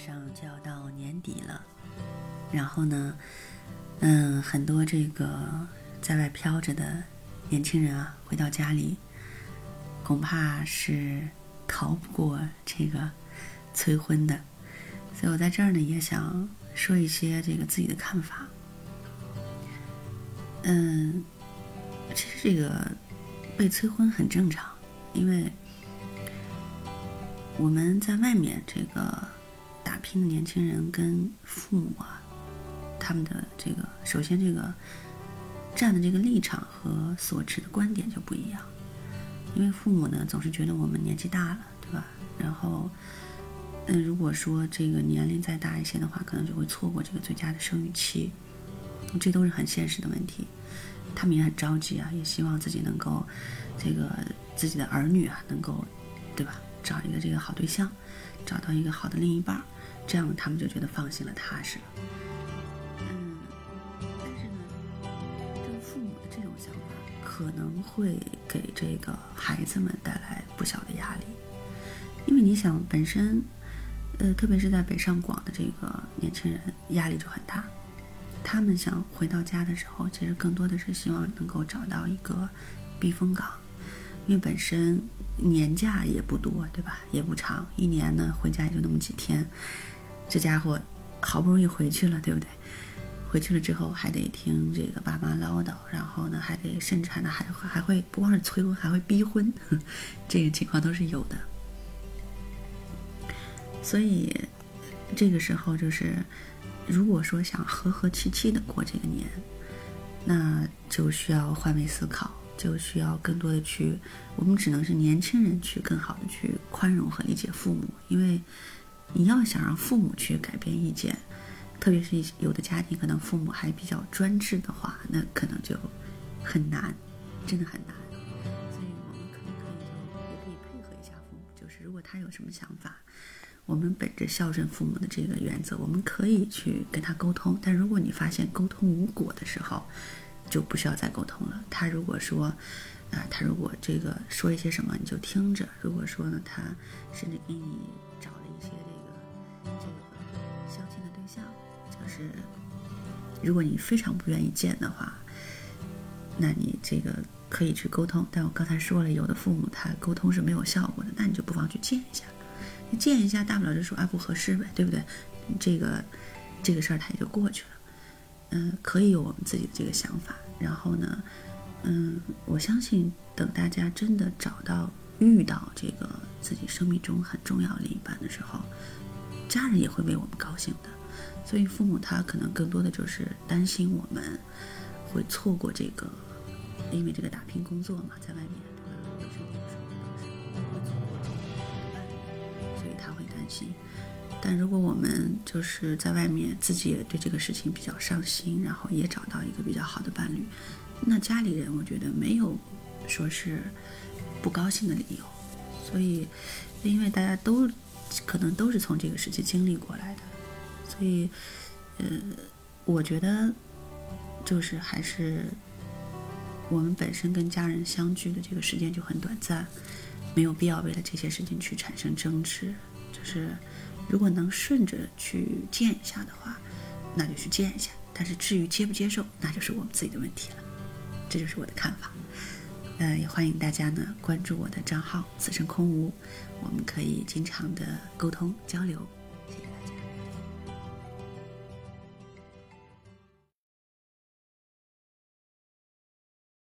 上就要到年底了，然后呢，嗯，很多这个在外飘着的年轻人啊，回到家里，恐怕是逃不过这个催婚的。所以我在这儿呢，也想说一些这个自己的看法。嗯，其实这个被催婚很正常，因为我们在外面这个。打拼的年轻人跟父母啊，他们的这个首先这个站的这个立场和所持的观点就不一样，因为父母呢总是觉得我们年纪大了，对吧？然后，嗯，如果说这个年龄再大一些的话，可能就会错过这个最佳的生育期，这都是很现实的问题。他们也很着急啊，也希望自己能够这个自己的儿女啊能够，对吧？找一个这个好对象。找到一个好的另一半，这样他们就觉得放心了、踏实了。嗯，但是呢，这个父母的这种想法可能会给这个孩子们带来不小的压力，因为你想，本身，呃，特别是在北上广的这个年轻人压力就很大，他们想回到家的时候，其实更多的是希望能够找到一个避风港，因为本身。年假也不多，对吧？也不长，一年呢回家也就那么几天。这家伙好不容易回去了，对不对？回去了之后还得听这个爸妈唠叨，然后呢还得甚至还还还会不光是催婚，还会逼婚，这个情况都是有的。所以这个时候就是，如果说想和和气气的过这个年，那就需要换位思考。就需要更多的去，我们只能是年轻人去更好的去宽容和理解父母，因为你要想让父母去改变意见，特别是有的家庭可能父母还比较专制的话，那可能就很难，真的很难。所以我们可不可以就也可以配合一下父母，就是如果他有什么想法，我们本着孝顺父母的这个原则，我们可以去跟他沟通。但如果你发现沟通无果的时候，就不需要再沟通了。他如果说，啊，他如果这个说一些什么，你就听着。如果说呢，他甚至给你找了一些这个相亲的对象，就是如果你非常不愿意见的话，那你这个可以去沟通。但我刚才说了，有的父母他沟通是没有效果的，那你就不妨去见一下。你见一下，大不了就说啊不合适呗，对不对？这个这个事儿他也就过去了。嗯，可以有我们自己的这个想法，然后呢，嗯，我相信等大家真的找到、遇到这个自己生命中很重要另一半的时候，家人也会为我们高兴的。所以父母他可能更多的就是担心我们会错过这个，因为这个打拼工作嘛，在外面，会错过这个伴侣，所以他会担心。但如果我们就是在外面自己也对这个事情比较上心，然后也找到一个比较好的伴侣，那家里人我觉得没有说是不高兴的理由。所以，因为大家都可能都是从这个时期经历过来的，所以，呃，我觉得就是还是我们本身跟家人相聚的这个时间就很短暂，没有必要为了这些事情去产生争执，就是。如果能顺着去见一下的话，那就去见一下。但是至于接不接受，那就是我们自己的问题了。这就是我的看法。呃，也欢迎大家呢关注我的账号“此生空无”，我们可以经常的沟通交流。